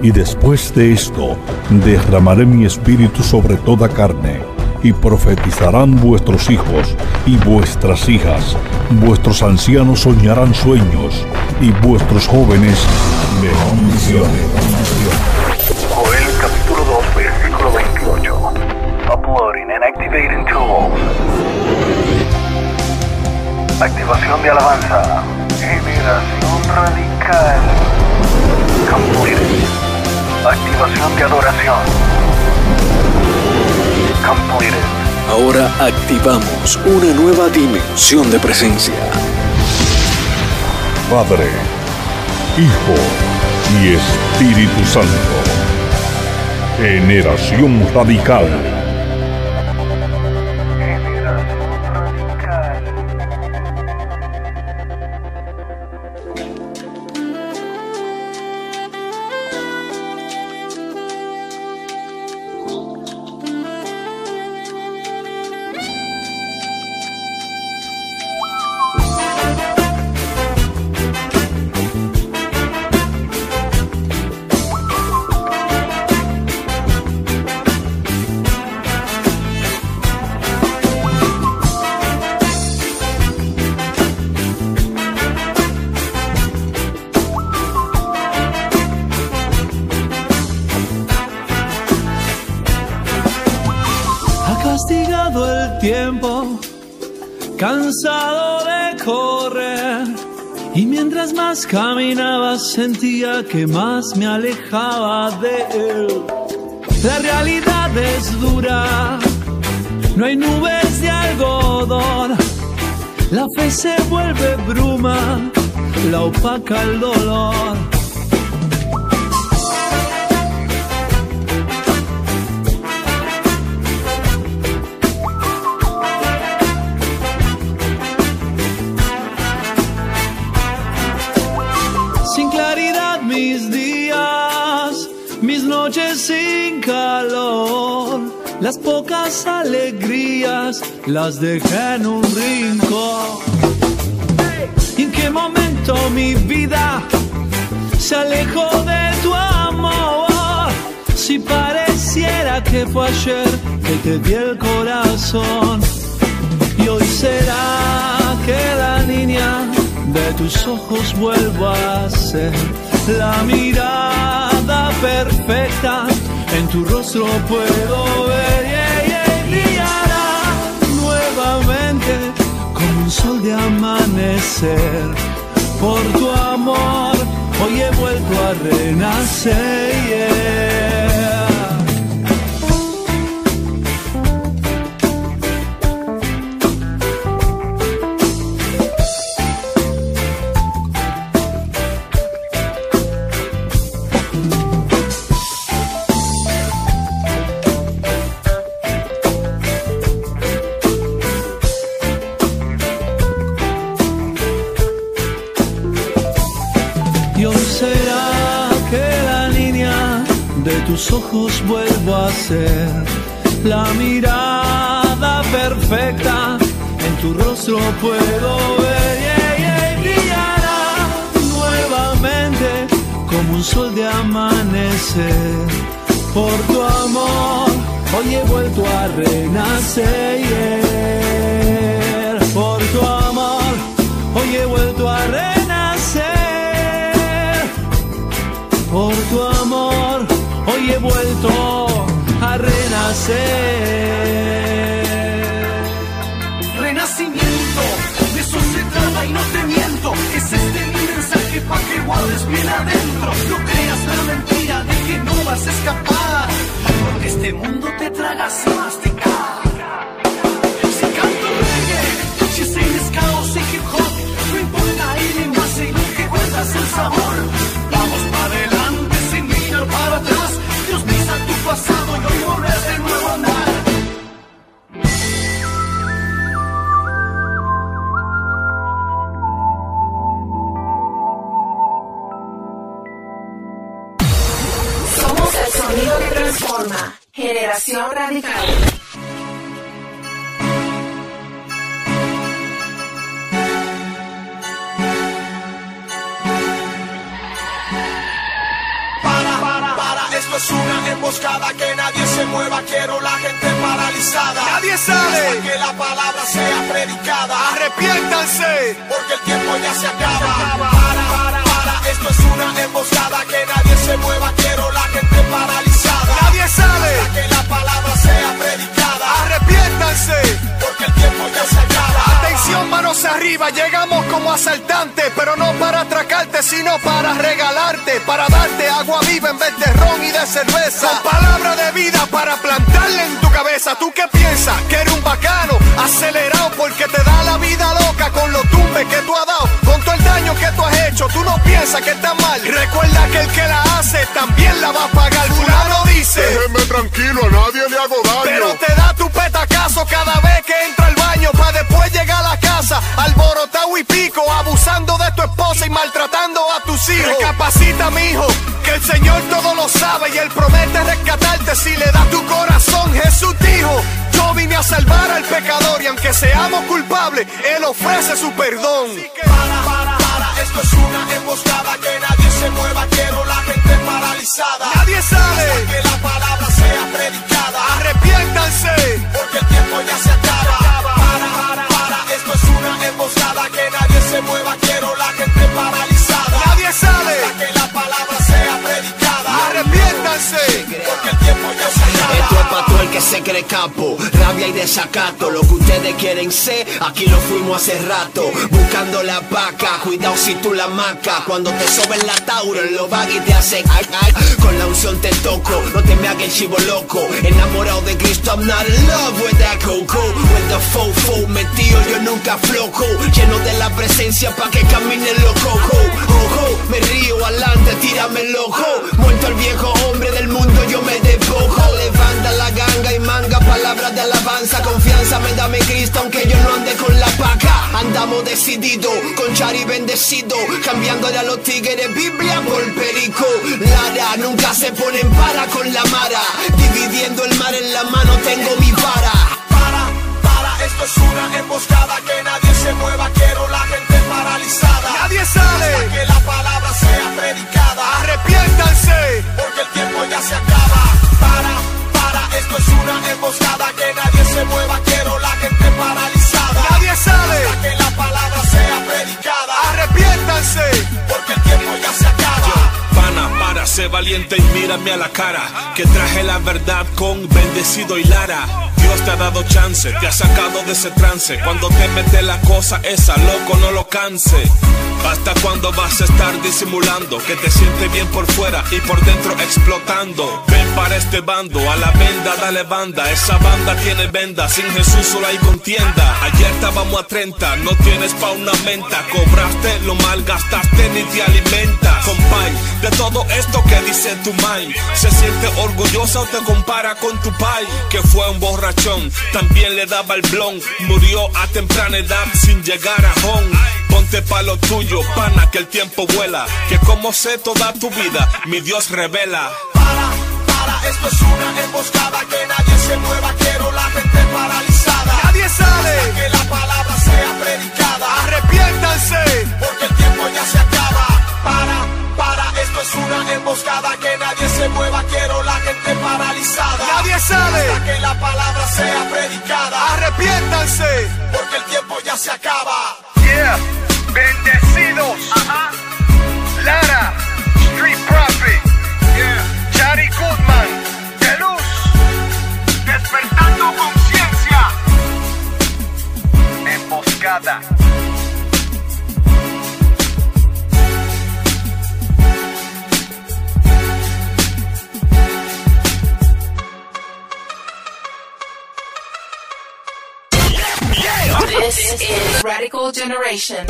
Y después de esto, derramaré mi espíritu sobre toda carne, y profetizarán vuestros hijos y vuestras hijas, vuestros ancianos soñarán sueños, y vuestros jóvenes verán visiones. Joel capítulo 2 versículo 28. Uploading and activating tools. Activación de alabanza. Generación radical. Completed. Activación de adoración. Completed. Ahora activamos una nueva dimensión de presencia. Padre, Hijo y Espíritu Santo. Generación radical. Sentía que más me alejaba de él. La realidad es dura, no hay nubes de algodón. La fe se vuelve bruma, la opaca el dolor. Las pocas alegrías las dejé en un rincón. ¿Y en qué momento mi vida se alejó de tu amor? Si pareciera que fue ayer que te di el corazón. Y hoy será que la niña de tus ojos vuelva a ser la mirada perfecta. En tu rostro puedo ver yeah, brillará nuevamente como un sol de amanecer. Por tu amor hoy he vuelto a renacer. La mirada perfecta. En tu rostro puedo ver y brillará nuevamente como un sol de amanecer. Por tu amor hoy he vuelto a renacer. yeah. Renacimiento, de eso se trata y no te miento. Es este mi mensaje para que guardes bien adentro. No creas la mentira de que no vas a escapar. Porque este mundo te traga sin masticar. Si canto reggae, si sigues caos y hip hop, no importa más y lo que cuentas el sabor. Generación Radical. Para, para, es una emboscada, que nadie se mueva, quiero la gente paralizada. Nadie sale. Hasta que la palabra sea predicada. Arrepiéntanse. Porque el tiempo ya se acaba. Para, para, para, esto es una emboscada, que nadie se mueva, quiero la gente paralizada. Nadie sale. Hasta que la palabra sea predicada. Arrepiéntanse. Porque el tiempo ya se acaba. Atención, manos arriba, llegamos como asaltantes, pero no para atracarte, sino para regalarte, para darte agua viva en vez de ron y de cerveza. Con palabra de vida para plantarle en tu cabeza. ¿Tú qué piensas? Que eres un bacano, acelerado porque te da la vida loca con los tumbes que tú has dado, con todo el daño que tú has hecho. Tú no piensas que está mal. Recuerda que el que la hace también la va a pagar. Fulano dice. Déjeme tranquilo, a nadie le hago daño. Pero te da tu petacazo cada vez que entra al Recapacita, mijo, que el Señor todo lo sabe y Él promete rescatarte si le das tu corazón. Jesús dijo, yo vine a salvar al pecador y aunque seamos culpables, Él ofrece su perdón. Cree capo, rabia y desacato. Lo que ustedes quieren ser, aquí lo fuimos hace rato. Buscando la vaca, cuidado si tú la maca. Cuando te soben la tauro, en los baggy te hacen ay, ay. Con la unción te toco, no te me hagas el chivo loco. Enamorado de Cristo, I'm not in love with that coco. With the fofo, metido yo nunca floco. Lleno de la presencia pa' que camine loco. Ojo, me río adelante, tírame loco. Muerto el viejo hombre del mundo, yo me despojo. Ganga y manga, palabras de alabanza. Confianza me dame Cristo, aunque yo no ande con la paca. Andamos decididos, con Chari bendecido. Cambiándole a los tigres Biblia por perico. Lara, nunca se ponen para con la mara. Dividiendo el mar en la mano, tengo mi vara. Para, para, esto es una emboscada, que nadie se mueva, quiero la gente paralizada. Nadie sale. Hasta que la palabra sea predicada. Arrepiéntanse. Porque el tiempo ya se acaba. Para, esto es una emboscada, que nadie se mueva, quiero la gente paralizada. Nadie sale. Hasta que la palabra sea predicada. Arrepiéntanse. Porque el tiempo ya se acaba. Sé valiente y mírame a la cara. Que traje la verdad con bendecido y Lara. Dios te ha dado chance, te ha sacado de ese trance. Cuando te mete la cosa esa, loco, no lo canse. Hasta cuando vas a estar disimulando que te sientes bien por fuera y por dentro explotando. Ven para este bando, a la venda dale banda. Esa banda tiene venda, sin Jesús solo hay contienda. Ayer estábamos a 30, no tienes pa' una menta. Cobraste, lo malgastaste ni te alimentas. Compay, de todo esto que dice tu mind, se siente orgullosa o te compara con tu pai, que fue un borrachón. También le daba el blon, murió a temprana edad sin llegar a home. Ponte pa' lo tuyo, pana, que el tiempo vuela. Que como sé toda tu vida, mi Dios revela. Para, para, esto es una emboscada, que nadie se mueva, quiero la gente paralizada. Nadie sale. Hasta que la palabra sea predicada. Arrepiéntanse. Porque es una emboscada, que nadie se mueva, quiero la gente paralizada. Nadie sale. Hasta que la palabra sea predicada. Arrepiéntanse. Porque el tiempo ya se acaba. Yeah. Bendecidos. Lara. Street Prophet. Yeah. Chari Goodman. De luz. Despertando conciencia. Emboscada. This is Radical Generation.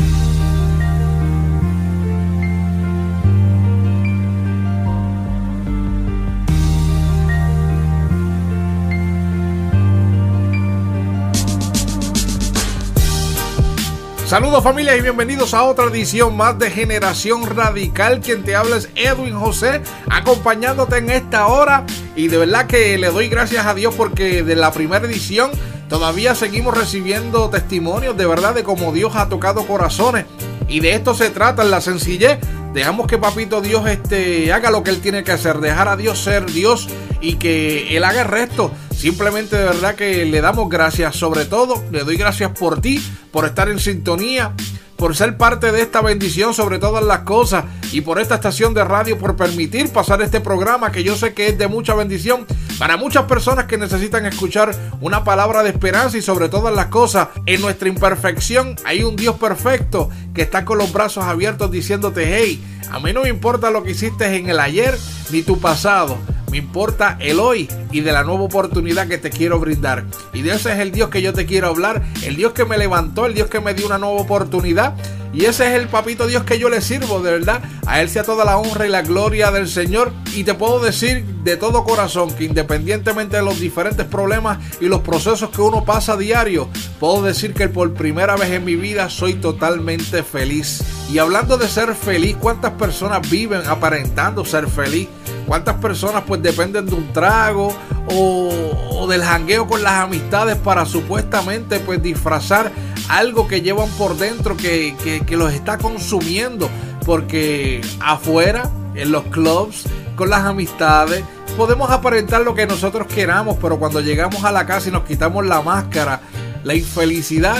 Saludos familia y bienvenidos a otra edición más de Generación Radical. Quien te habla es Edwin José, acompañándote en esta hora. Y de verdad que le doy gracias a Dios porque de la primera edición todavía seguimos recibiendo testimonios de verdad de cómo Dios ha tocado corazones. Y de esto se trata, la sencillez Dejamos que papito Dios este, haga lo que él tiene que hacer, dejar a Dios ser Dios y que él haga el resto. Simplemente de verdad que le damos gracias, sobre todo le doy gracias por ti, por estar en sintonía, por ser parte de esta bendición sobre todas las cosas y por esta estación de radio, por permitir pasar este programa que yo sé que es de mucha bendición para muchas personas que necesitan escuchar una palabra de esperanza y sobre todas las cosas. En nuestra imperfección hay un Dios perfecto que está con los brazos abiertos diciéndote, hey, a mí no me importa lo que hiciste en el ayer ni tu pasado. Me importa el hoy y de la nueva oportunidad que te quiero brindar. Y de ese es el Dios que yo te quiero hablar, el Dios que me levantó, el Dios que me dio una nueva oportunidad. Y ese es el papito Dios que yo le sirvo, de verdad. A Él sea toda la honra y la gloria del Señor. Y te puedo decir de todo corazón que independientemente de los diferentes problemas y los procesos que uno pasa a diario, puedo decir que por primera vez en mi vida soy totalmente feliz. Y hablando de ser feliz, ¿cuántas personas viven aparentando ser feliz? ¿Cuántas personas pues dependen de un trago o, del jangueo con las amistades para supuestamente pues disfrazar algo que llevan por dentro que, que los está consumiendo? Porque afuera, en los clubs, con las amistades, podemos aparentar lo que nosotros queramos, pero cuando llegamos a la casa y nos quitamos la máscara, la infelicidad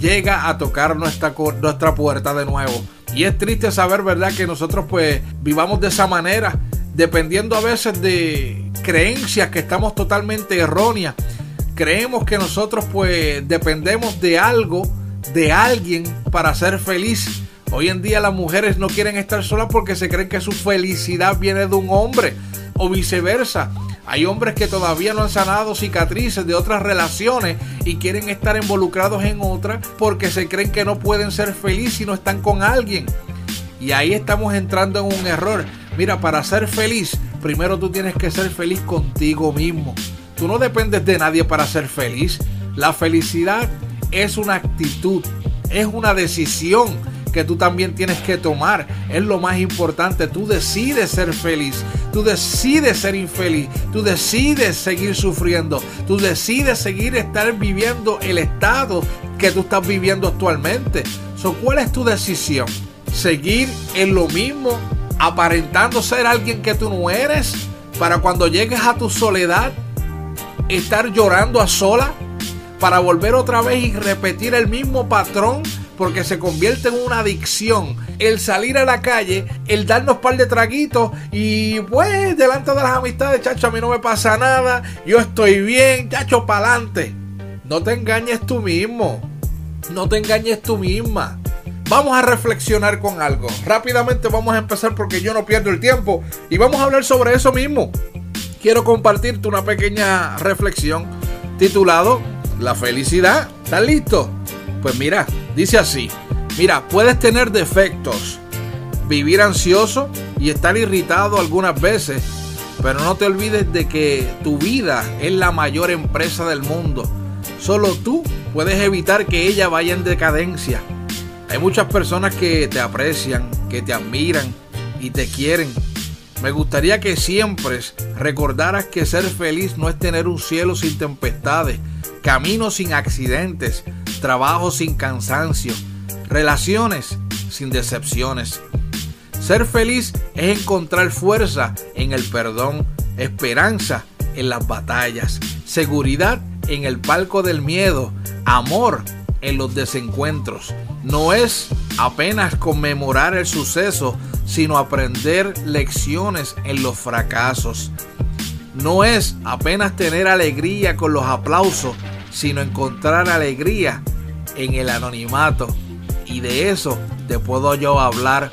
llega a tocar nuestra, nuestra puerta de nuevo. Y es triste saber, ¿verdad?, que nosotros pues vivamos de esa manera dependiendo a veces de creencias que estamos totalmente erróneas. Creemos que nosotros pues dependemos de algo, de alguien para ser feliz. Hoy en día las mujeres no quieren estar solas porque se creen que su felicidad viene de un hombre o viceversa. Hay hombres que todavía no han sanado cicatrices de otras relaciones y quieren estar involucrados en otras porque se creen que no pueden ser felices si no están con alguien. Y ahí estamos entrando en un error. Mira, para ser feliz, primero tú tienes que ser feliz contigo mismo. Tú no dependes de nadie para ser feliz. La felicidad es una actitud, es una decisión que tú también tienes que tomar. Es lo más importante. Tú decides ser feliz. Tú decides ser infeliz. Tú decides seguir sufriendo. Tú decides seguir estar viviendo el estado que tú estás viviendo actualmente. So, ¿Cuál es tu decisión? ¿Seguir en lo mismo aparentando ser alguien que tú no eres, para cuando llegues a tu soledad, estar llorando a sola, para volver otra vez y repetir el mismo patrón, porque se convierte en una adicción. El salir a la calle, el darnos par de traguitos y pues delante de las amistades, chacho, a mí no me pasa nada, yo estoy bien, chacho, para adelante. No te engañes tú mismo, no te engañes tú misma. Vamos a reflexionar con algo. Rápidamente vamos a empezar porque yo no pierdo el tiempo y vamos a hablar sobre eso mismo. Quiero compartirte una pequeña reflexión titulado La felicidad. ¿Estás listo? Pues mira, dice así. Mira, puedes tener defectos, vivir ansioso y estar irritado algunas veces, pero no te olvides de que tu vida es la mayor empresa del mundo. Solo tú puedes evitar que ella vaya en decadencia. Hay muchas personas que te aprecian, que te admiran y te quieren. Me gustaría que siempre recordaras que ser feliz no es tener un cielo sin tempestades, caminos sin accidentes, trabajo sin cansancio, relaciones sin decepciones. Ser feliz es encontrar fuerza en el perdón, esperanza en las batallas, seguridad en el palco del miedo, amor en los desencuentros. No es apenas conmemorar el suceso, sino aprender lecciones en los fracasos. No es apenas tener alegría con los aplausos, sino encontrar alegría en el anonimato. Y de eso te puedo yo hablar.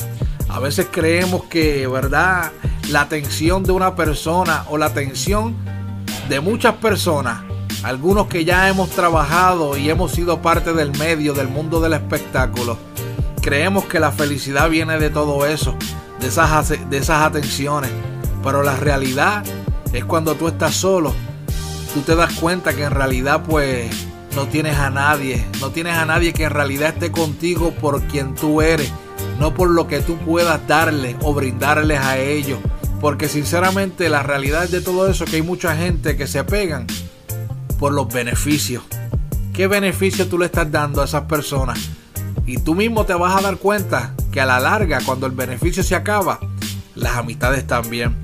A veces creemos que, ¿verdad? La atención de una persona o la atención de muchas personas algunos que ya hemos trabajado y hemos sido parte del medio, del mundo del espectáculo, creemos que la felicidad viene de todo eso, de esas, de esas atenciones. Pero la realidad es cuando tú estás solo, tú te das cuenta que en realidad pues no tienes a nadie, no tienes a nadie que en realidad esté contigo por quien tú eres, no por lo que tú puedas darle o brindarles a ellos. Porque sinceramente la realidad de todo eso que hay mucha gente que se pegan por los beneficios. ¿Qué beneficio tú le estás dando a esas personas? Y tú mismo te vas a dar cuenta que a la larga, cuando el beneficio se acaba, las amistades también.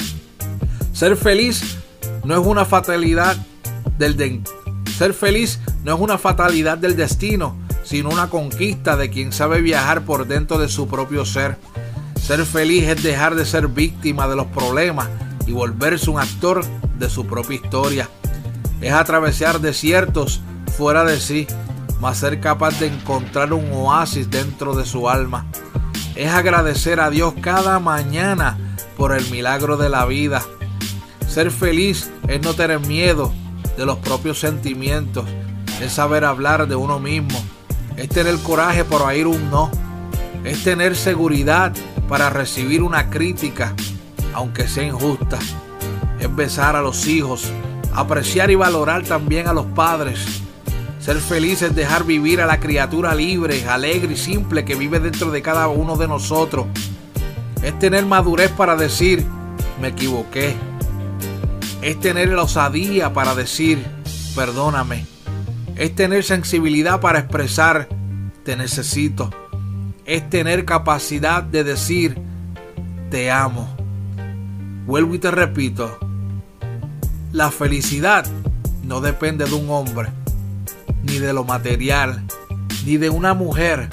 Ser feliz no es una fatalidad del de ser feliz no es una fatalidad del destino, sino una conquista de quien sabe viajar por dentro de su propio ser. Ser feliz es dejar de ser víctima de los problemas y volverse un actor de su propia historia. Es atravesar desiertos fuera de sí, mas ser capaz de encontrar un oasis dentro de su alma. Es agradecer a Dios cada mañana por el milagro de la vida. Ser feliz es no tener miedo de los propios sentimientos, es saber hablar de uno mismo, es tener coraje para oír un no, es tener seguridad para recibir una crítica, aunque sea injusta, es besar a los hijos, apreciar y valorar también a los padres. Ser feliz es dejar vivir a la criatura libre, alegre y simple que vive dentro de cada uno de nosotros. Es tener madurez para decir, me equivoqué, es tener la osadía para decir, perdóname. Es tener sensibilidad para expresar, te necesito. Es tener capacidad de decir, te amo. Vuelvo y te repito, la felicidad no depende de un hombre, ni de lo material, ni de una mujer.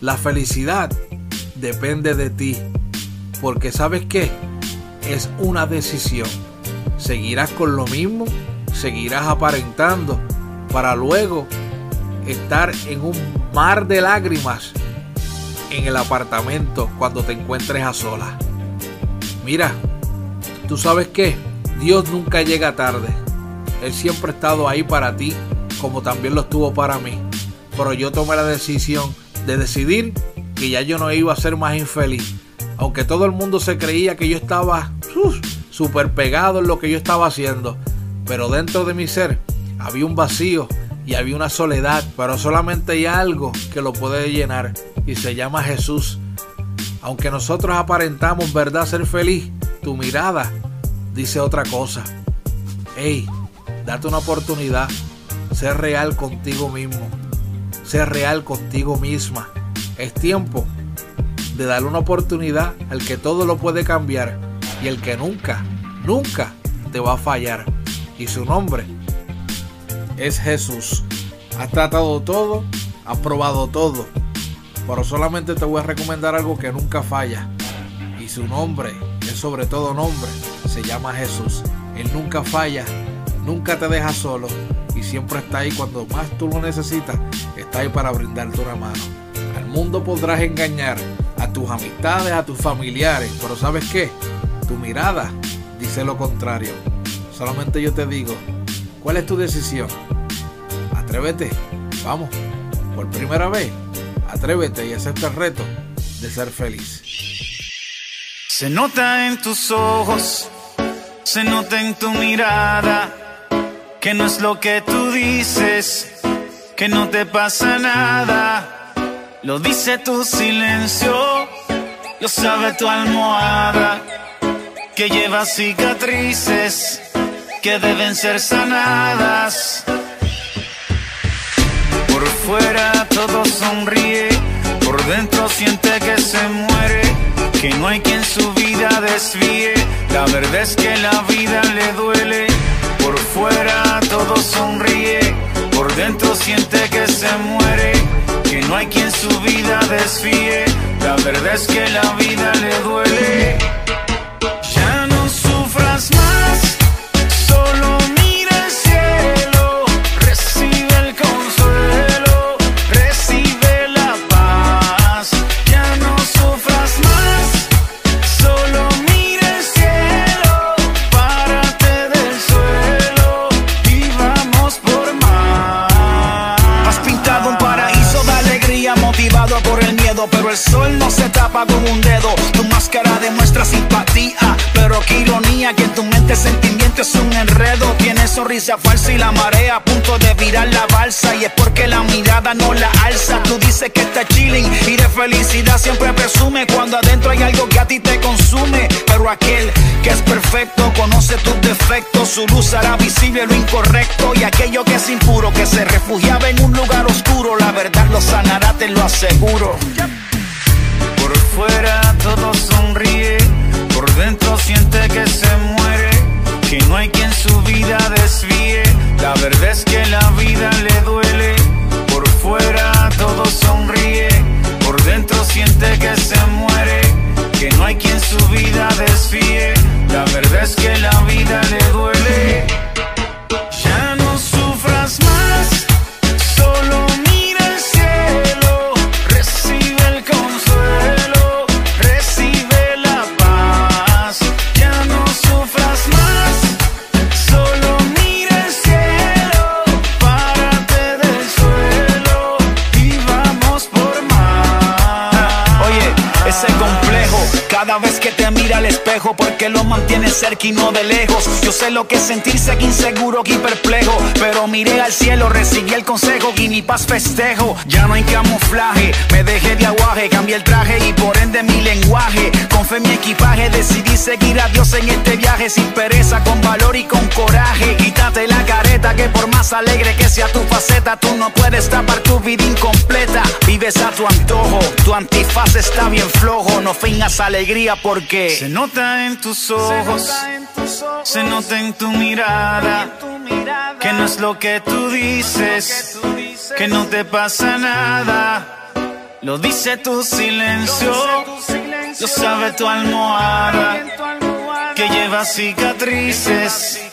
La felicidad depende de ti, porque sabes qué, es una decisión seguirás con lo mismo, seguirás aparentando para luego estar en un mar de lágrimas en el apartamento cuando te encuentres a solas. Mira, tú sabes que Dios nunca llega tarde. Él siempre ha estado ahí para ti, como también lo estuvo para mí. Pero yo tomé la decisión de decidir que ya yo no iba a ser más infeliz. Aunque todo el mundo se creía que yo estaba súper pegado en lo que yo estaba haciendo. Pero dentro de mi ser había un vacío y había una soledad, pero solamente hay algo que lo puede llenar y se llama Jesús. Aunque nosotros aparentamos, ¿verdad?, ser feliz, tu mirada dice otra cosa. Hey, date una oportunidad, ser real contigo mismo, ser real contigo misma. Es tiempo de darle una oportunidad al que todo lo puede cambiar y el que nunca, nunca te va a fallar. Y su nombre es Jesús. Has tratado todo, has probado todo, pero solamente te voy a recomendar algo que nunca falla. Y su nombre sobre todo nombre, se llama Jesús. Él nunca falla, nunca te deja solo y siempre está ahí cuando más tú lo necesitas, está ahí para brindarte una mano. Al mundo podrás engañar, a tus amistades, a tus familiares, pero ¿sabes qué? Tu mirada dice lo contrario. Solamente yo te digo, ¿cuál es tu decisión? Atrévete, vamos, por primera vez, atrévete y acepta el reto de ser feliz. Se nota en tus ojos, se nota en tu mirada, que no es lo que tú dices, que no te pasa nada. Lo dice tu silencio, lo sabe tu almohada que lleva cicatrices que deben ser sanadas. Por fuera todo sonríe, por dentro siente que se muere, que no hay quien su vida desvíe. La verdad es que la vida le duele. Por fuera todo sonríe, por dentro siente que se muere, que no hay quien su vida desvíe. La verdad es que la vida le duele. más, el pero el sol no se tapa con un dedo, tu máscara demuestra simpatía pero qué ironía que en tu mente sentimiento es un enredo. Tienes sonrisa falsa y la marea a punto de virar la balsa. Y es porque la mirada no la alza. Tú dices que está chilling y de felicidad siempre presume cuando adentro hay algo que a ti te consume. Pero aquel que es perfecto conoce tus defectos. Su luz hará visible lo incorrecto. Y aquello que es impuro, que se refugiaba en un lugar oscuro, la verdad lo sanará, te lo aseguro. Que se muere, que no hay quien su vida desvíe. La verdad es que la vida le duele, por fuera todo sonríe, por dentro siente que se muere, que no hay quien su vida desvíe. La verdad es que la vida le duele. Mantienes cerca y no de lejos. Yo sé lo que es sentirse aquí inseguro, aquí perplejo, pero miré al cielo, recibí el consejo y mi paz festejo. Ya no hay camuflaje, me dejé de aguaje, cambié el traje y por ende mi lenguaje. Con fe mi equipaje decidí seguir a Dios en este viaje sin pereza, con valor y con coraje. Quítate la careta que por más alegre que sea tu faceta, tú no puedes tapar tu vida incompleta. Vives a tu antojo, tu antifaz está bien flojo, no fingas alegría porque Se nota en tus ojos, se nota en tu mirada, que no es lo que tú dices, que no te pasa nada. Lo dice tu silencio, lo sabe tu almohada, que lleva cicatrices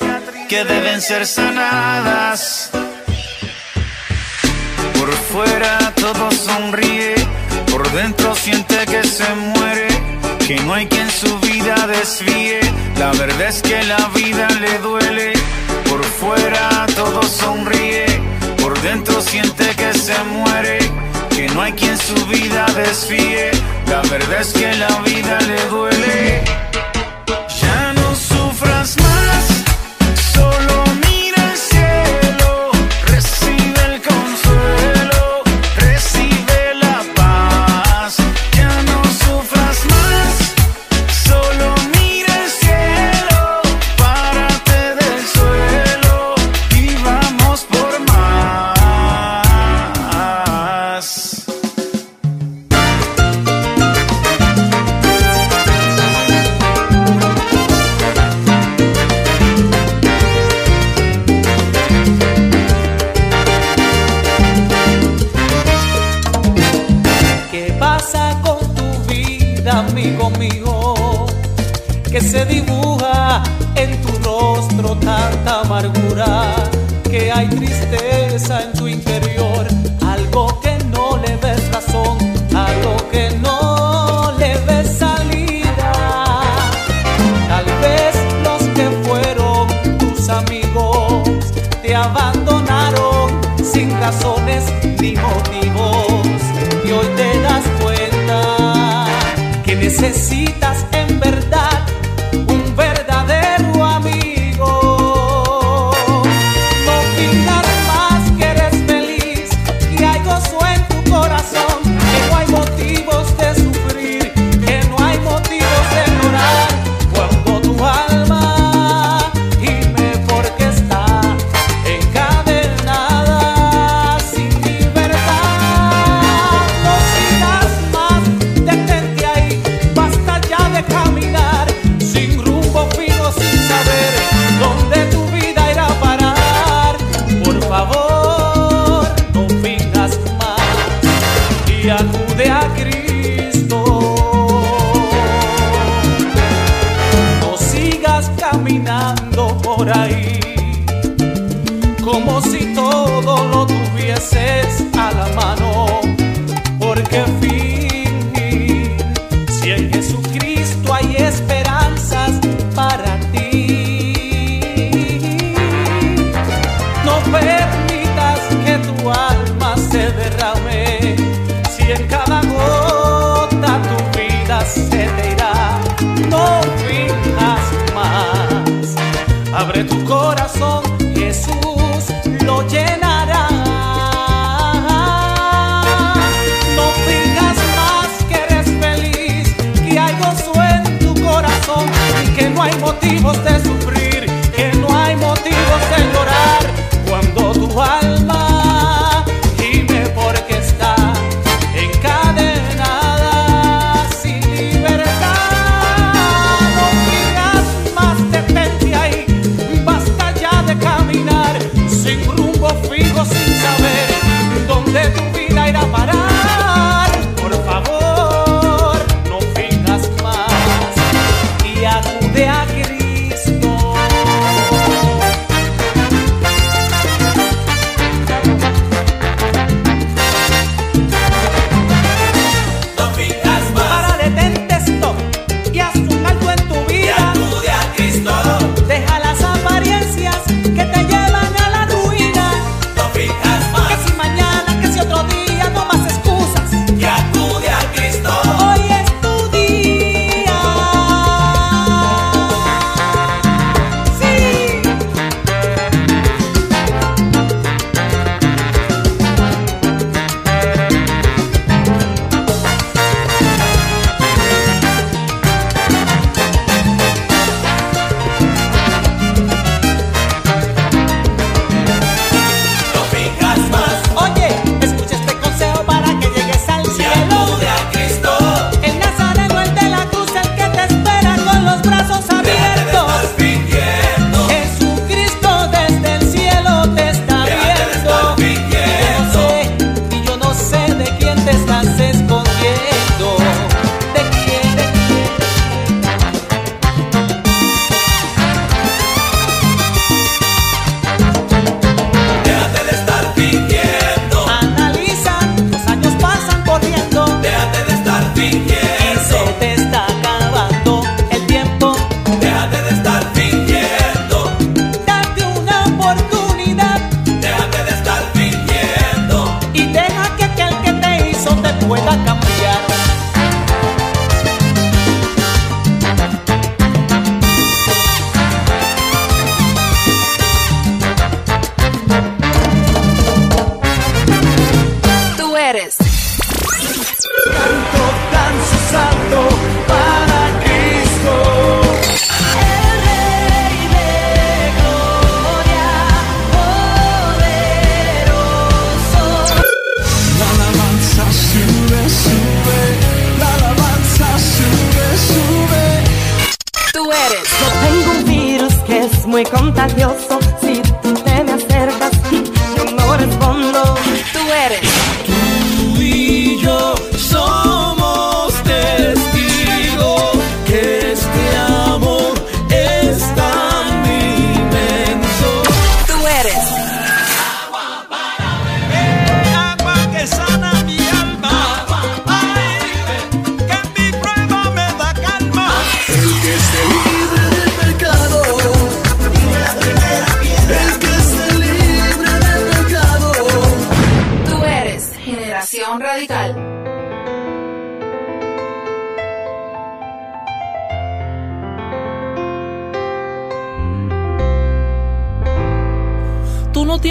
que deben ser sanadas. Por fuera todo sonríe, por dentro siente que se muere, que no hay quien su vida desvíe. La verdad es que la vida le duele, por fuera todo sonríe, por dentro siente que se muere, que no hay quien su vida desvíe. La verdad es que la vida le duele. Por ahí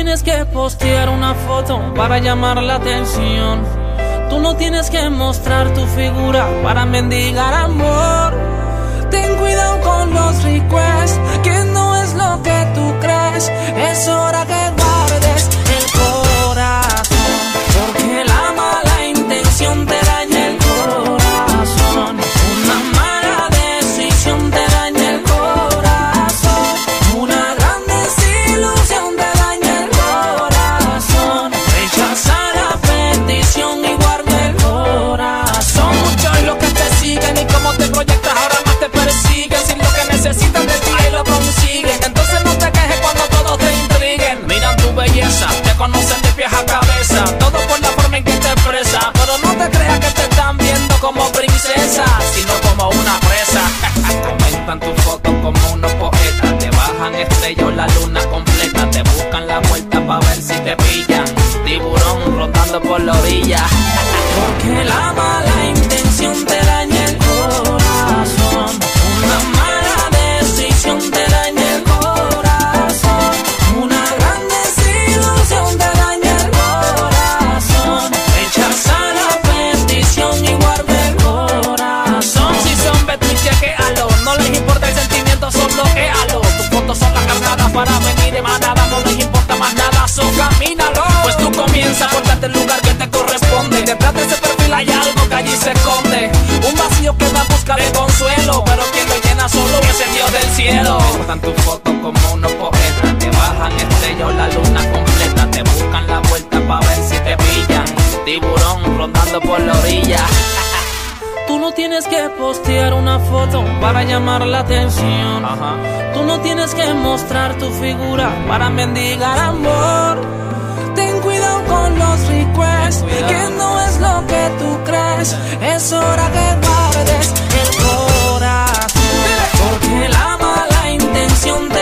tienes que postear una foto para llamar la atención. Tú no tienes que mostrar tu figura para mendigar amor. Ten cuidado con los requests, que no es lo que tú crees. Es hora que va. ellos la luna completa. Te buscan la vuelta pa ver si te pillan. Tiburón rotando por la orilla. Porque la mala para venir de manada, no les importa más nada, so camínalo. Pues tú comienza, portate el lugar que te corresponde. Detrás de ese perfil hay algo que allí se esconde. Un vacío que da busca de consuelo, pero quien lo llena solo es el Dios del cielo. Portan tu foto como unos poetas, te bajan estrellas la luna completa, te buscan la vuelta para ver si te pillan. Tiburón rondando por la orilla no tienes que postear una foto para llamar la atención. Ajá. Tú no tienes que mostrar tu figura para mendigar amor. Ten cuidado con los requests, que no es lo que tú crees. Es hora que guardes el corazón, porque la mala intención te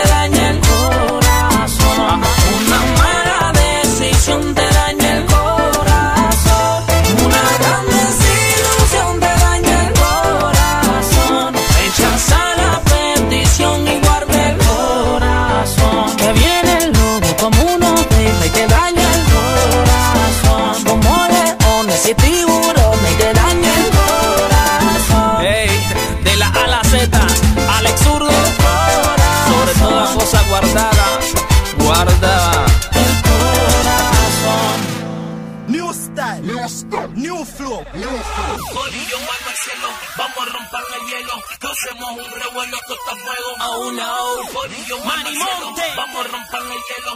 oh, no. Manny Monte. Vamos a romper el hielo.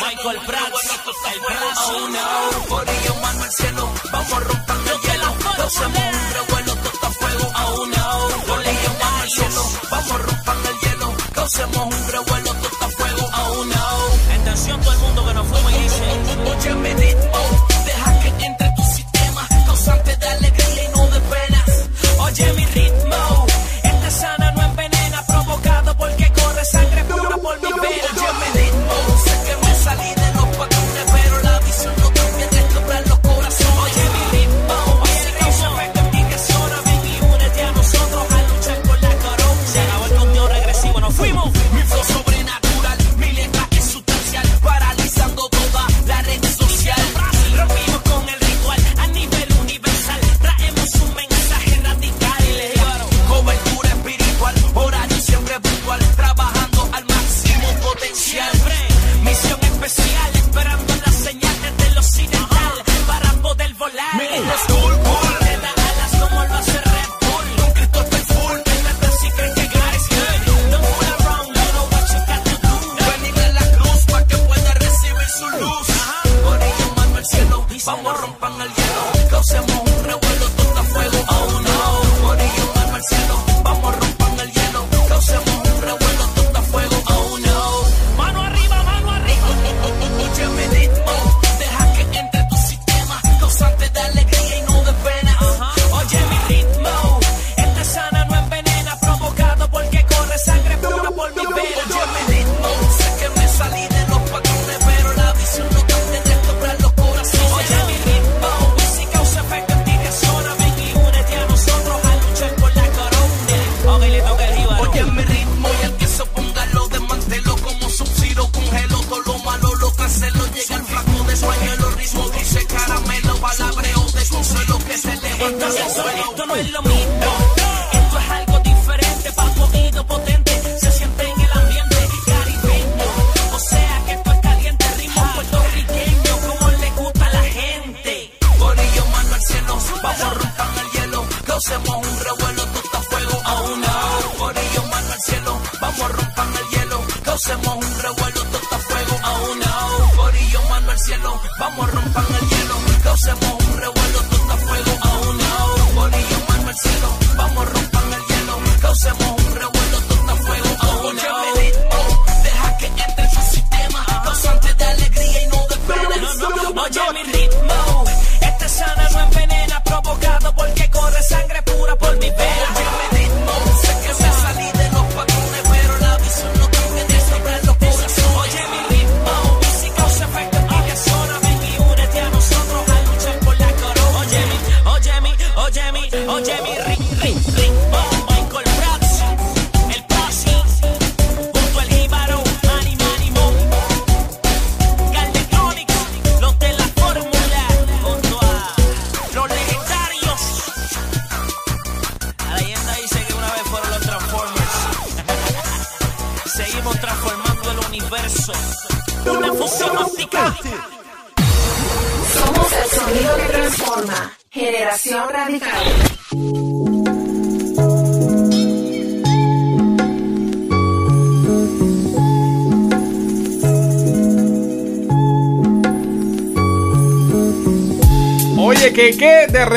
Michael Pratt. El Pratt. Oh, no. Por ello, mano al cielo. Vamos a romper el hielo. Hacemos un revuelo, tosta fuego. Oh, no. Por ello, mano al cielo. Vamos a romper el hielo. Hacemos un revuelo, tosta fuego. Oh, no. Atención todo el mundo que nos fuma y dice... Oye, me dice.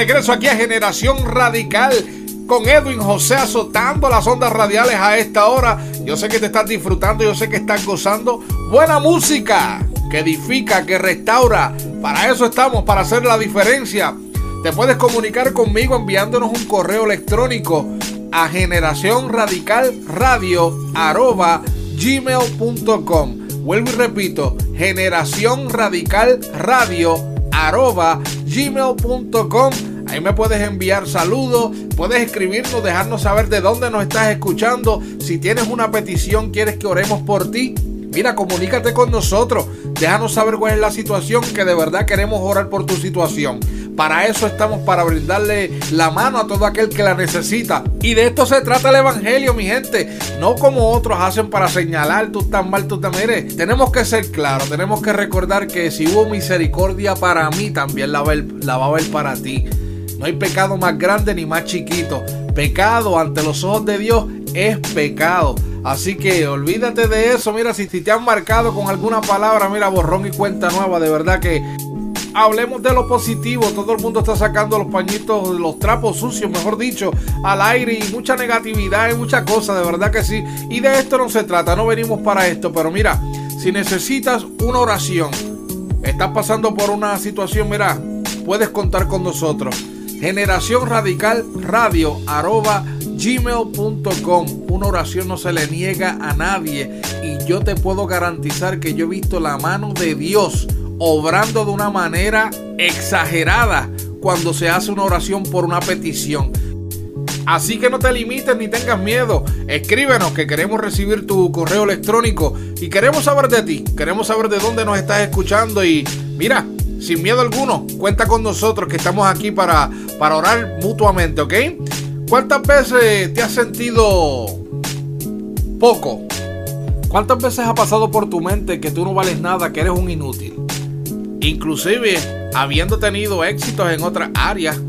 Regreso aquí a Generación Radical con Edwin José azotando las ondas radiales a esta hora. Yo sé que te estás disfrutando, yo sé que estás gozando buena música que edifica, que restaura. Para eso estamos, para hacer la diferencia. Te puedes comunicar conmigo enviándonos un correo electrónico a generación gmail.com. Vuelvo y repito, generación gmail.com. Ahí me puedes enviar saludos, puedes escribirnos, dejarnos saber de dónde nos estás escuchando. Si tienes una petición, quieres que oremos por ti. Mira, comunícate con nosotros. Déjanos saber cuál es la situación, que de verdad queremos orar por tu situación. Para eso estamos, para brindarle la mano a todo aquel que la necesita. Y de esto se trata el Evangelio, mi gente. No como otros hacen para señalar, tú estás mal, tú te mires. Tenemos que ser claros, tenemos que recordar que si hubo misericordia para mí, también la va, a la va a haber para ti. No hay pecado más grande ni más chiquito. Pecado ante los ojos de Dios es pecado. Así que olvídate de eso. Mira, si, te han marcado con alguna palabra, mira, borrón y cuenta nueva. De verdad que hablemos de lo positivo. Todo el mundo está sacando los pañitos, los trapos sucios, mejor dicho, al aire y mucha negatividad y mucha cosa. De verdad que sí. Y de esto no se trata. No venimos para esto. Pero mira, si necesitas una oración, estás pasando por una situación, mira, puedes contar con nosotros. Generación Radical Radio arroba gmail.com. Una oración no se le niega a nadie y yo te puedo garantizar que yo he visto la mano de Dios obrando de una manera exagerada cuando se hace una oración por una petición. Así que no te limites ni tengas miedo. Escríbenos que queremos recibir tu correo electrónico y queremos saber de ti. Queremos saber de dónde nos estás escuchando y mira, sin miedo alguno, cuenta con nosotros que estamos aquí para, para orar mutuamente, ¿ok? ¿Cuántas veces te has sentido poco? ¿Cuántas veces ha pasado por tu mente que tú no vales nada, que eres un inútil? Inclusive habiendo tenido éxitos en otras áreas,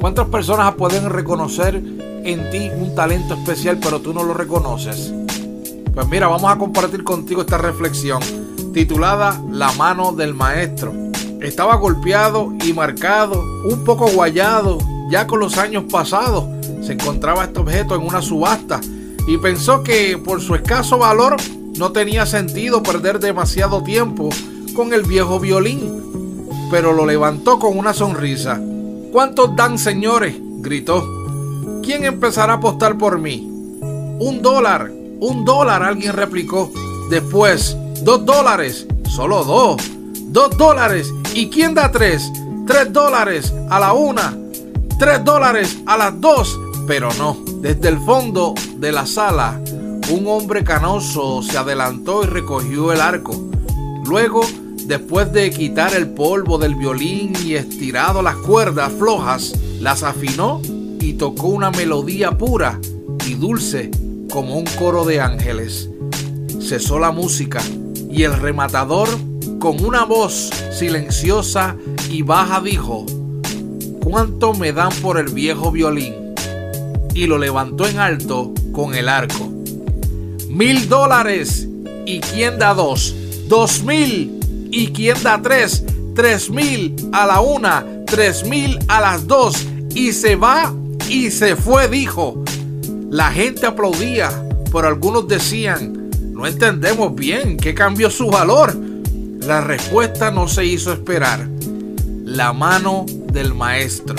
¿Cuántas personas pueden reconocer en ti un talento especial pero tú no lo reconoces? Pues mira, vamos a compartir contigo esta reflexión titulada La mano del maestro. Estaba golpeado y marcado, un poco guayado, ya con los años pasados. Se encontraba este objeto en una subasta y pensó que por su escaso valor no tenía sentido perder demasiado tiempo con el viejo violín. Pero lo levantó con una sonrisa. ¿Cuántos dan, señores? gritó. ¿Quién empezará a apostar por mí? Un dólar, un dólar, alguien replicó. Después, dos dólares, solo dos. Dos dólares. ¿Y quién da tres? Tres dólares a la una. Tres dólares a las dos. Pero no, desde el fondo de la sala, un hombre canoso se adelantó y recogió el arco. Luego, después de quitar el polvo del violín y estirado las cuerdas flojas, las afinó y tocó una melodía pura y dulce como un coro de ángeles. Cesó la música y el rematador con una voz silenciosa y baja dijo, ¿cuánto me dan por el viejo violín? Y lo levantó en alto con el arco. Mil dólares. ¿Y quién da dos? Dos mil. ¿Y quién da tres? Tres mil a la una. Tres mil a las dos. Y se va y se fue, dijo. La gente aplaudía, pero algunos decían, no entendemos bien qué cambió su valor. La respuesta no se hizo esperar. La mano del maestro.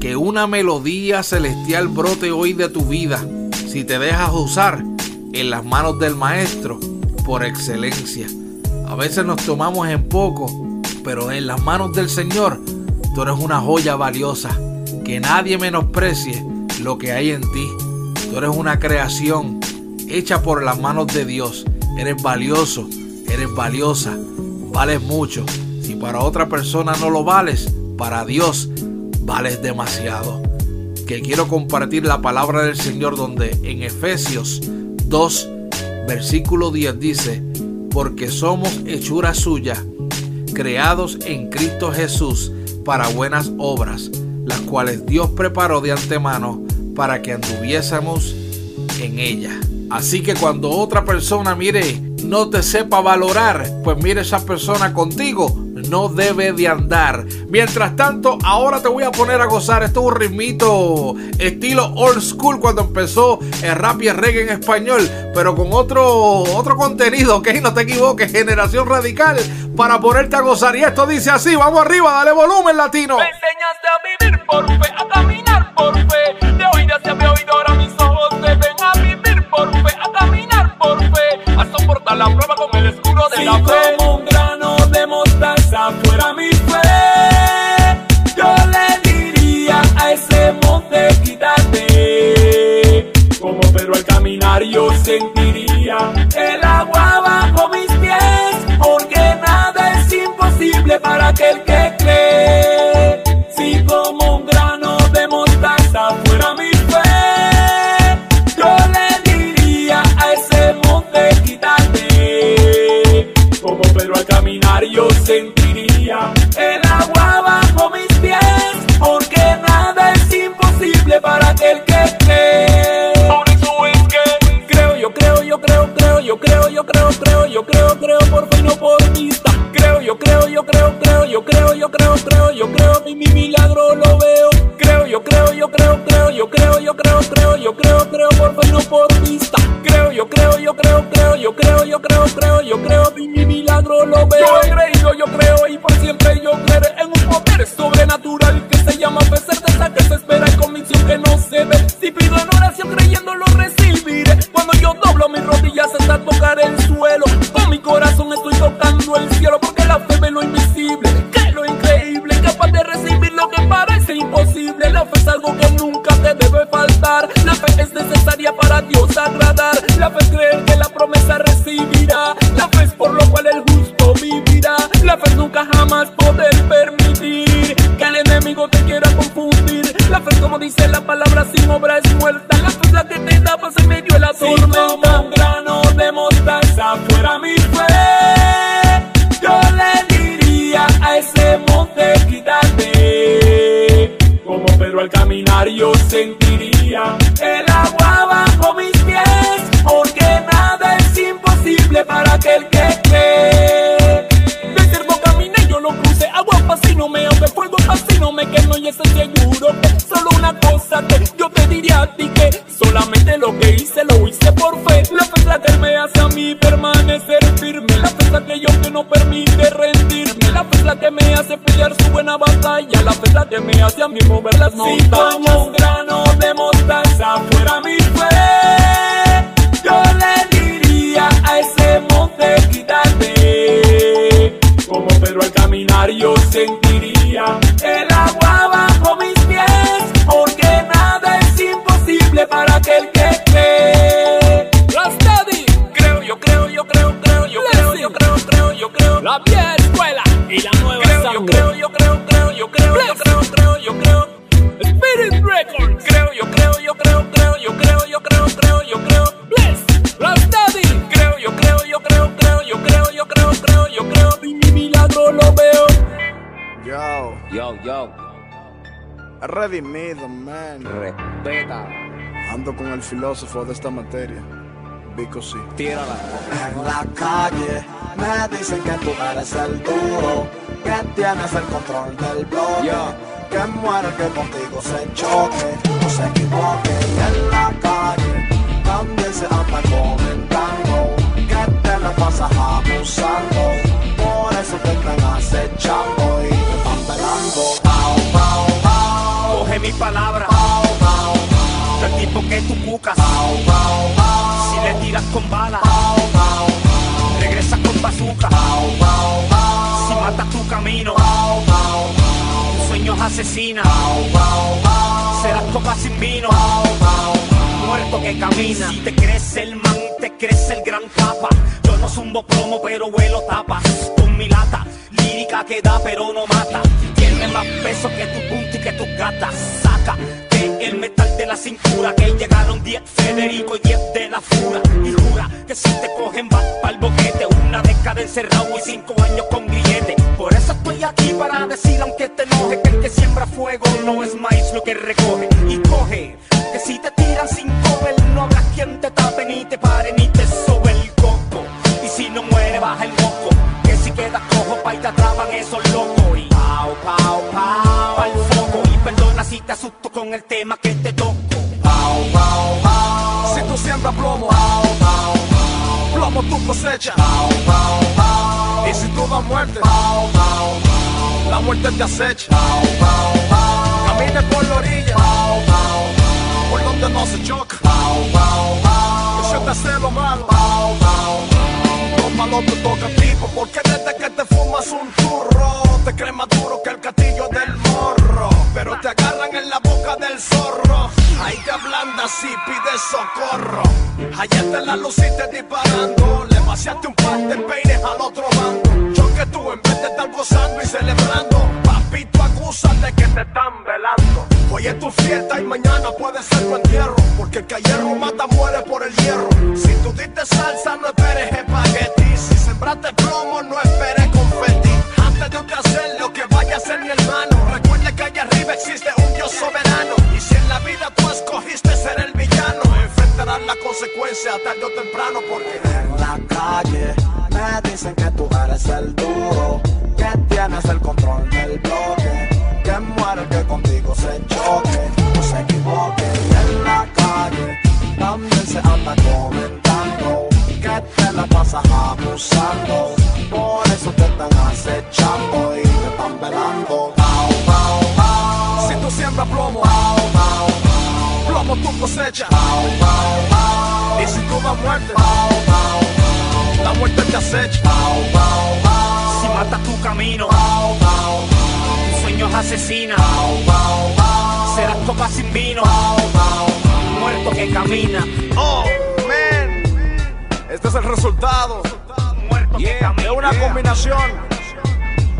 Que una melodía celestial brote hoy de tu vida si te dejas usar en las manos del maestro por excelencia. A veces nos tomamos en poco, pero en las manos del Señor tú eres una joya valiosa. Que nadie menosprecie lo que hay en ti. Tú eres una creación hecha por las manos de Dios. Eres valioso, eres valiosa, vales mucho. Si para otra persona no lo vales, para Dios vales demasiado. Que quiero compartir la palabra del Señor donde en Efesios 2, versículo 10 dice, porque somos hechura suya, creados en Cristo Jesús para buenas obras, las cuales Dios preparó de antemano para que anduviésemos en ella. Así que cuando otra persona mire, no te sepa valorar, pues mire esa persona contigo no debe de andar. Mientras tanto, ahora te voy a poner a gozar. Esto es un ritmito estilo old school cuando empezó el rap y el reggae en español, pero con otro, otro contenido, ok, no te equivoques, generación radical, para ponerte a gozar. Y esto dice así, vamos arriba, dale volumen latino. Me enseñaste a vivir por fe, a caminar el escudo de creo, creo por fe y no por vista. Creo, yo creo, yo creo, creo, yo creo, yo creo, creo, yo creo y mi milagro lo veo. Creo, yo creo, yo creo, creo, yo creo, yo creo, creo, yo creo, creo por fe y. Creo, yo creo, yo creo, creo, yo creo, yo creo, creo, yo creo mi milagro lo veo. Agradar. La fe Redimido, man. Respeta. Ando con el filósofo de esta materia. Vico sí. Tírala. En la calle me dicen que tú eres el duro, que tienes el control del bloque, que muere que contigo se choque o se equivoque. Y en la calle también se anda comentando Si le tiras con bala, regresa con bazooka. Si matas tu camino, tus sueños asesinas. Serás copa sin vino. Muerto que camina. Si te crees el man, te crees el gran capa. Yo no zumbo plomo, pero vuelo tapas. Con mi lata, lírica que da, pero no mata. Tiene más peso que tu punto y que tus gatas. Saca cintura. Que llegaron 10 Federico y 10 de la fura. Y jura que si te cogen vas pa'l boquete. Una década encerrado y 5 años con grillete. Por eso estoy aquí para decir, aunque te enoje, que el que siembra fuego no es maíz lo que recoge. Y coge que si te tiran sin cover, no habrá quien te tape, ni te pare, ni te sobe el coco. Y si no muere, baja el moco. Que si quedas cojo, pa' y te atrapan esos locos. Y pao, pao, pao, al foco. Y perdona si te asusto con el tema cosecha. Y si tú das muerte, la muerte te acecha. Camine por la orilla, por donde no se choca. Y si te hace lo malo, lo malo te toca a ti. Porque desde que te fumas un turro, te crees más duro que el castillo del morro. Pero te agarran en la boca del zorro. Ahí te ablandas y pides socorro. Allá te la luciste disparando. Le vaciaste un par de peines al otro bando. Yo que tú en vez de estar gozando y celebrando, papito acusan de que te están velando. Hoy es tu fiesta y mañana puede ser tu entierro. Porque el que hierro mata muere por el hierro. Si tú diste salsa, muerto que camina. Oh, man. Este es el resultado de una combinación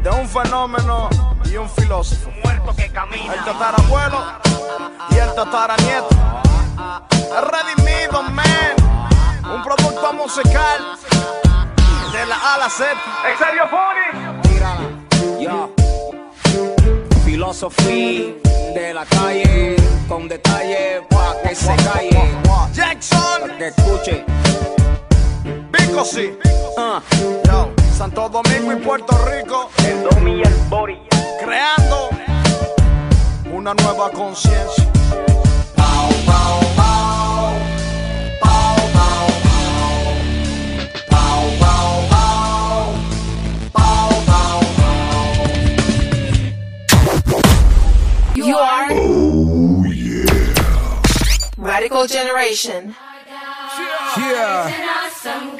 de un fenómeno y un filósofo. Muerto que camina. El tatarabuelo y el tataranieto. Redimido, man. Un producto musical de la A la Z. ¿En serio, Funny? Yo. Filosofía de la calle, con detalle pa' que se calle. Jackson. Pa' que escuche. Pico sí. Yo, Santo Domingo y Puerto Rico. El Domi y el Bori. Creando una nueva conciencia. You are oh, Radical Generation. Yeah. Awesome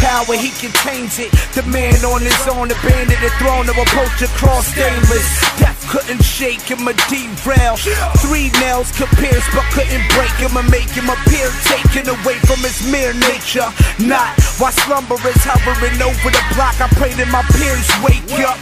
power, he contains it. The man on his own, abandoned band the throne of approach across stainless. Death couldn't shake him or derail. Three nails could pierce, but couldn't break him or make him appear taken away from his mere nature. Not while slumber is hovering over the block. I pray that my peers wake up.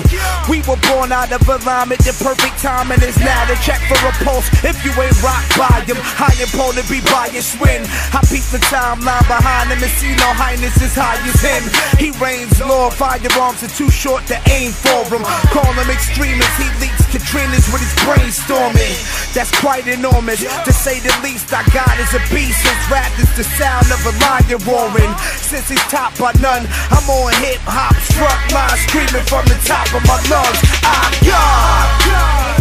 We were born out of alignment, the perfect timing is now to check for a pulse. If you ain't rock by him, high and pole to be biased when I peep the timeline behind him and see no highness as high as him. He reigns, Lord, firearms are too short to aim for him. Call him extremist, he leaks Katrina's with his brainstorming. That's quite enormous, to say the least. I got is a beast, his rap is the sound of a lion roaring. Since he's top by none, I'm on hip hop, struck line, screaming from the top of my lungs. I'm God.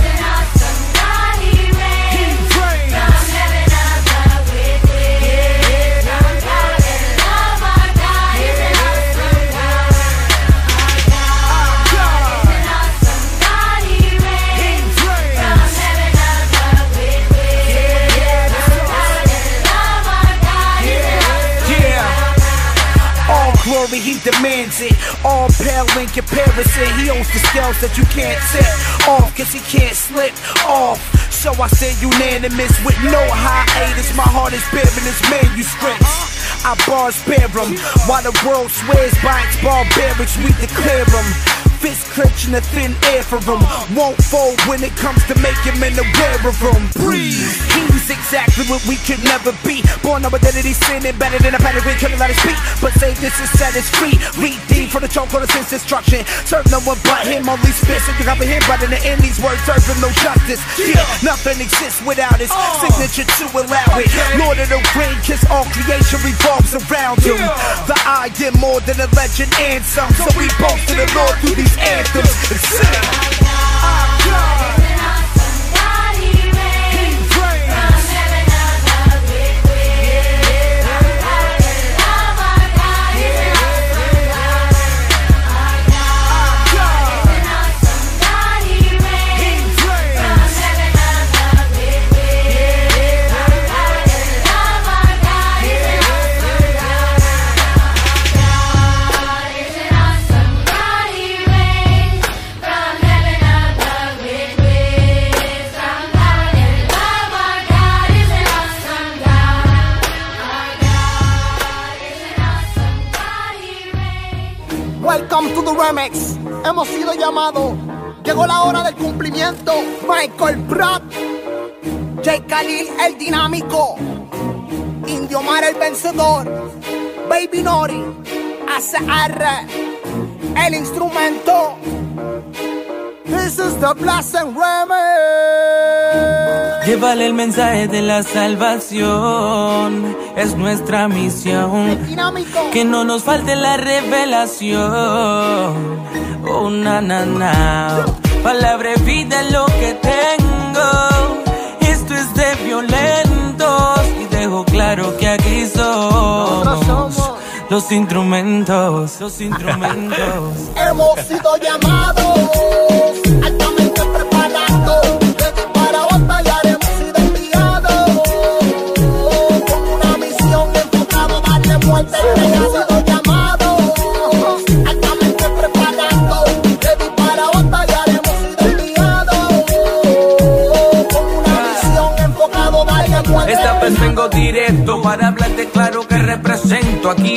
Glory, he demands it. All pale in comparison. He owns the scales that you can't tip off, cause he can't slip off. So I say unanimous with no hiatus. My heart is bearing his manuscripts. I bars bear 'em, while the world swears by its barbarics, we declare 'em. Fist clenching the thin air for him. Won't fold when it comes to making in the of him. Breathe. He's exactly what we could never be. Born of identity, sinning better than a panic when killing out his feet. But say this is set is free. Read for the choke on the sense destruction. Serve no one but him. Only spit so you comprehend. But in the end, these words serve him no justice. Yeah, nothing exists without his uh. signature to allow it. Lord of the ring, cause all creation revolves around him. The I am more than a legend and some. So we boast to the Lord through these these anthems and sing. Our God. Hemos sido llamados. Llegó la hora del cumplimiento. Michael Pratt, J. Khalil el dinámico, Indio Mar el vencedor, Baby Nori, ACR, el instrumento. This is the Blessing Remix. Llévale el mensaje de la salvación, es nuestra misión. Que no nos falte la revelación. Oh, na, na, na. Palabra de vida es lo que tengo. Esto es de violentos. Y dejo claro que aquí somos los instrumentos. Los instrumentos. Hemos sido llamados,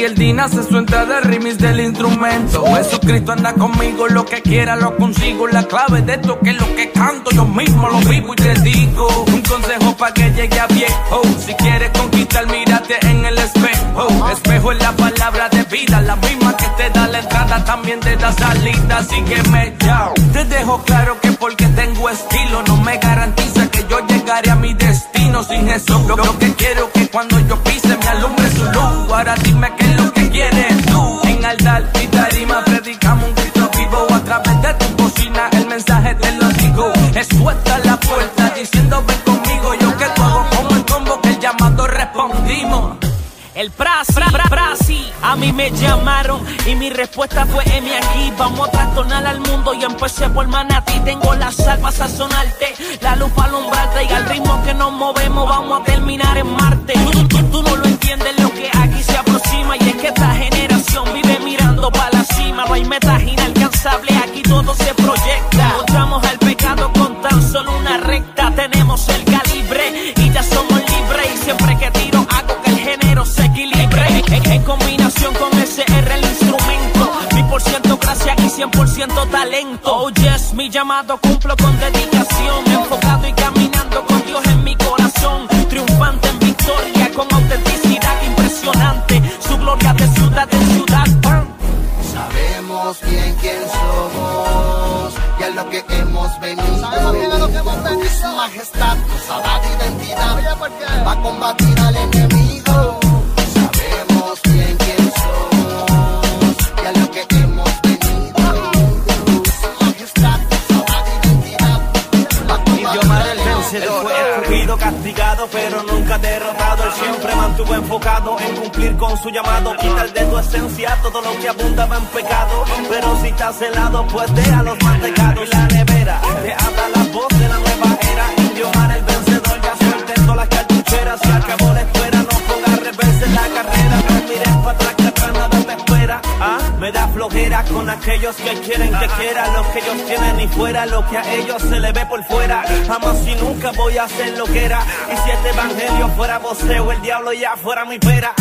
el Dina hace su entrada remix del instrumento. Jesucristo anda conmigo, lo que quiera lo consigo. La clave de esto que es lo que canto, yo mismo lo vivo y te digo. Un consejo para que llegue a viejo. Si quieres conquistar, mírate en el espejo. Espejo es la palabra de vida, la misma que te da la entrada, también te da salida. Así que me chao. Te dejo claro que porque tengo estilo, no me garantiza que yo llegaré a mi destino sin Jesús. Lo, lo que quiero que cuando yo pise me alumbre. Ahora dime qué es lo que quieres tú. En altar y tarima predicamos un Cristo vivo a través de tu cocina. El mensaje te lo digo. Es suelta la puerta diciendo ven conmigo. Yo que hago como el combo que el llamado respondimos. El Prasi, pra, Prasi, a mí me llamaron y mi respuesta fue M aquí. Vamos a trastornar al mundo y empecé por manatí. Tengo la sal para sazonarte, la luz para alumbrarte y al ritmo que nos movemos vamos a terminar en Marte. Tú, tú- tú no lo entienden lo que aquí se aproxima y es que esta generación vive mirando para la cima. No hay metas inalcanzables, aquí todo se proyecta. Mostramos al pecado con tan solo una recta. Tenemos el calibre y ya somos libres. Y siempre que tiro hago que el género se equilibre. En, en combinación con SR el instrumento. Mi por ciento gracia y 100% talento. Oh yes, mi llamado cumplo con dedicación que hemos venido. Su majestad nos ha dado identidad va a combatir al enemigo. Sabemos bien quién somos y a lo que hemos venido. Su majestad nos dado identidad va a combatir Idioma al del vencedor, enemigo. fue escogido, castigado, pero nunca derrotado. Él siempre mantuvo enfocado en cumplir con su llamado. Quitar de tu esencia todo lo que abundaba en pecado. Pero si estás helado, pues deja los mantecados. Y la nevera con aquellos que quieren que quiera lo que ellos tienen y fuera lo que a ellos se le ve por fuera. Jamás y nunca voy a hacer lo que era. Y si este evangelio fuera voceo, el diablo ya fuera mi pera.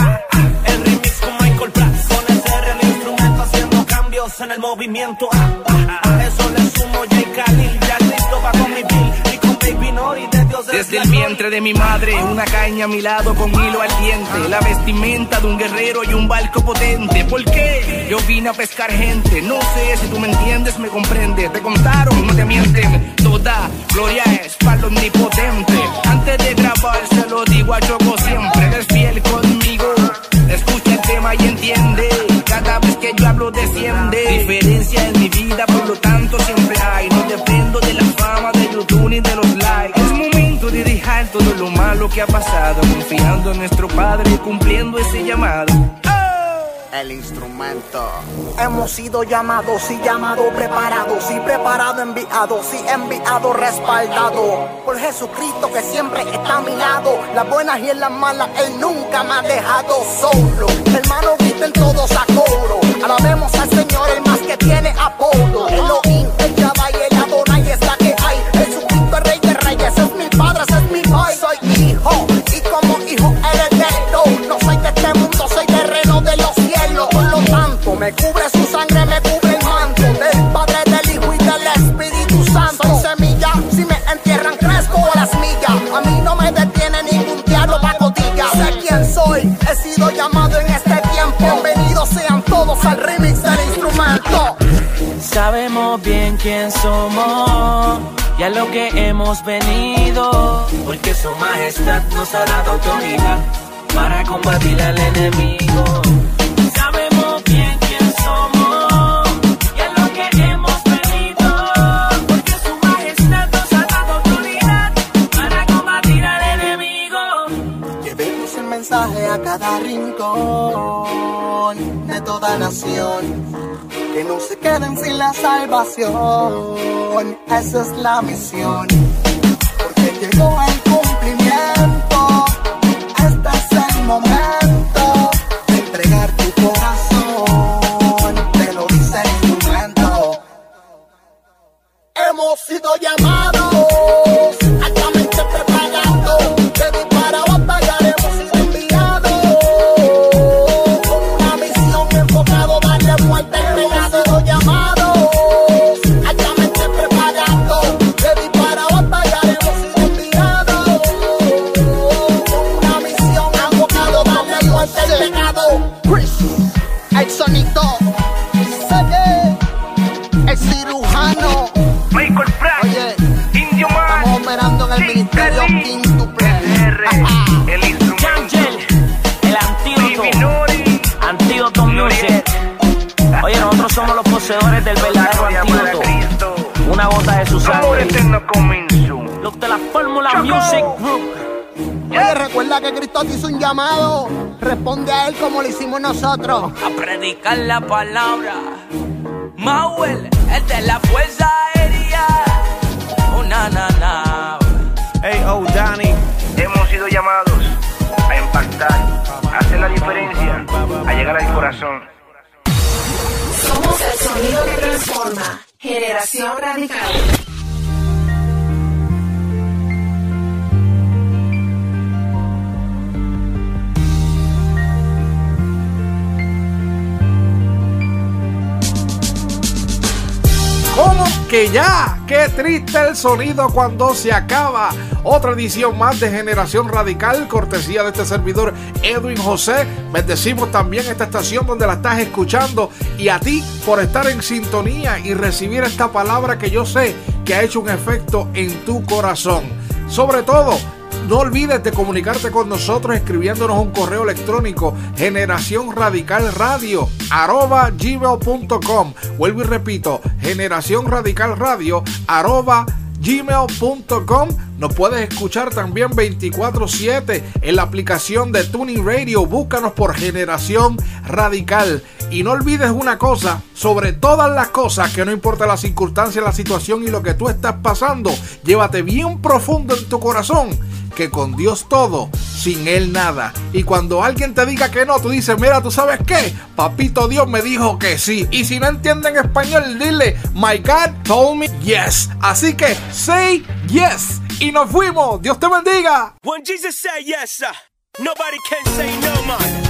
El remix con Michael Pratt, con ese el instrumento haciendo cambios en el movimiento. A eso le sumo J. Khalil, Desde el vientre de mi madre, una caña a mi lado con hilo al diente. La vestimenta de un guerrero y un barco potente. ¿Por qué? Yo vine a pescar gente. No sé si tú me entiendes, me comprendes. Te contaron, no te mienten. Toda gloria es para el omnipotente. Antes de grabar, se lo digo a Choco siempre. Eres fiel conmigo. Escucha el tema y entiende. Cada vez que yo hablo, desciende. Diferencia en mi vida, por lo tanto, siempre hay. No dependo de todo lo malo que ha pasado. Confiando en nuestro Padre y cumpliendo ese llamado. El instrumento. Hemos sido llamados y llamados preparados y preparado enviados y enviado respaldado por Jesucristo que siempre está a mi lado. Las buenas y en las malas Él nunca me ha dejado solo. Hermano, griten todos a coro. Alabemos al Señor, el más que tiene apodo. Quién somos y a lo que hemos venido, porque su majestad nos ha dado autoridad para combatir al enemigo. Sabemos bien quién somos y a lo que hemos venido, porque su majestad nos ha dado autoridad para combatir al enemigo. Llevemos el mensaje a cada rincón de toda nación. Que no se queden sin la salvación. Esa es la misión. Oye, recuerda que Cristo te hizo un llamado. Responde a él como lo hicimos nosotros. A predicar la palabra. Mauel, el de la fuerza aérea. Oh, na, na, na. Hey, oh, Danny, hemos sido llamados a impactar, a hacer la diferencia, a llegar al corazón. Somos el sonido que transforma. Generación Radical. ¿Cómo que ya? Qué triste el sonido cuando se acaba. Otra edición más de Generación Radical, cortesía de este servidor Edwin José. Bendecimos también esta estación donde la estás escuchando y a ti por estar en sintonía y recibir esta palabra que yo sé que ha hecho un efecto en tu corazón. Sobre todo, no olvides de comunicarte con nosotros escribiéndonos un correo electrónico generación radical radio arroba gmail.com. Vuelvo y repito, generación radical radio arroba gmail.com. Nos puedes escuchar también 24/7 en la aplicación de Tuning Radio. Búscanos por Generación Radical. Y no olvides una cosa, sobre todas las cosas, que no importa la circunstancia, la situación y lo que tú estás pasando, llévate bien profundo en tu corazón que con Dios todo, sin Él nada. Y cuando alguien te diga que no, tú dices, mira, ¿tú sabes qué? Papito Dios me dijo que sí. Y si no entienden español, dile, My God told me yes. Así que, say yes. Y nos fuimos. Dios te bendiga. When Jesus said yes, uh, nobody can say no, man.